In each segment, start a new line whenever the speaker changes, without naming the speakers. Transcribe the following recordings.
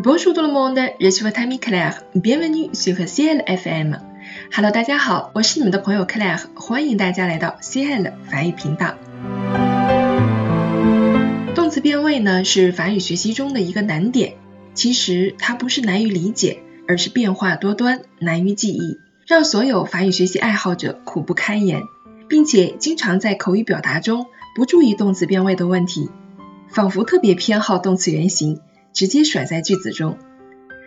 Bonjour tout le monde, je suis votre ami Claire. Bienvenue sur CL FM. Hello，大家好，我是你们的朋友 Claire，欢迎大家来到 CL 法语频道。动词变位呢是法语学习中的一个难点，其实它不是难于理解，而是变化多端，难于记忆，让所有法语学习爱好者苦不堪言，并且经常在口语表达中不注意动词变位的问题，仿佛特别偏好动词原形。直接甩在句子中。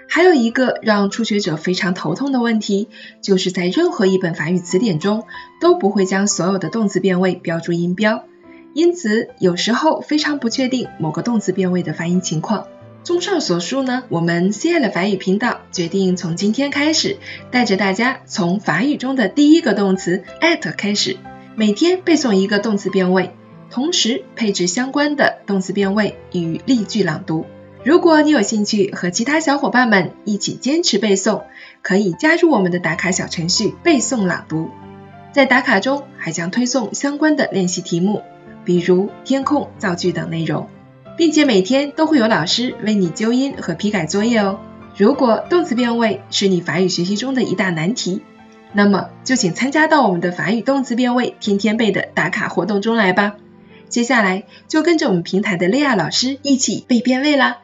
还有一个让初学者非常头痛的问题，就是在任何一本法语词典中都不会将所有的动词变位标注音标，因此有时候非常不确定某个动词变位的发音情况。综上所述呢，我们 C L 法语频道决定从今天开始，带着大家从法语中的第一个动词 at 开始，每天背诵一个动词变位，同时配置相关的动词变位与例句朗读。如果你有兴趣和其他小伙伴们一起坚持背诵，可以加入我们的打卡小程序背诵朗读。在打卡中还将推送相关的练习题目，比如填空、造句等内容，并且每天都会有老师为你纠音和批改作业哦。如果动词变位是你法语学习中的一大难题，那么就请参加到我们的法语动词变位天天背的打卡活动中来吧。接下来就跟着我们平台的莉亚老师一起背变位啦。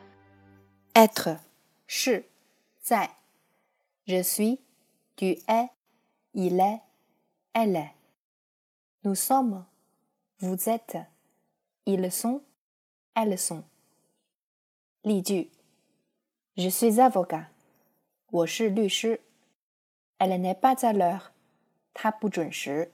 être 是在 je suis tu es il est elle est nous sommes vous êtes ils sont elles sont 例句 je suis avocat 我是律师 elle n'est pas à l'heure 她不准时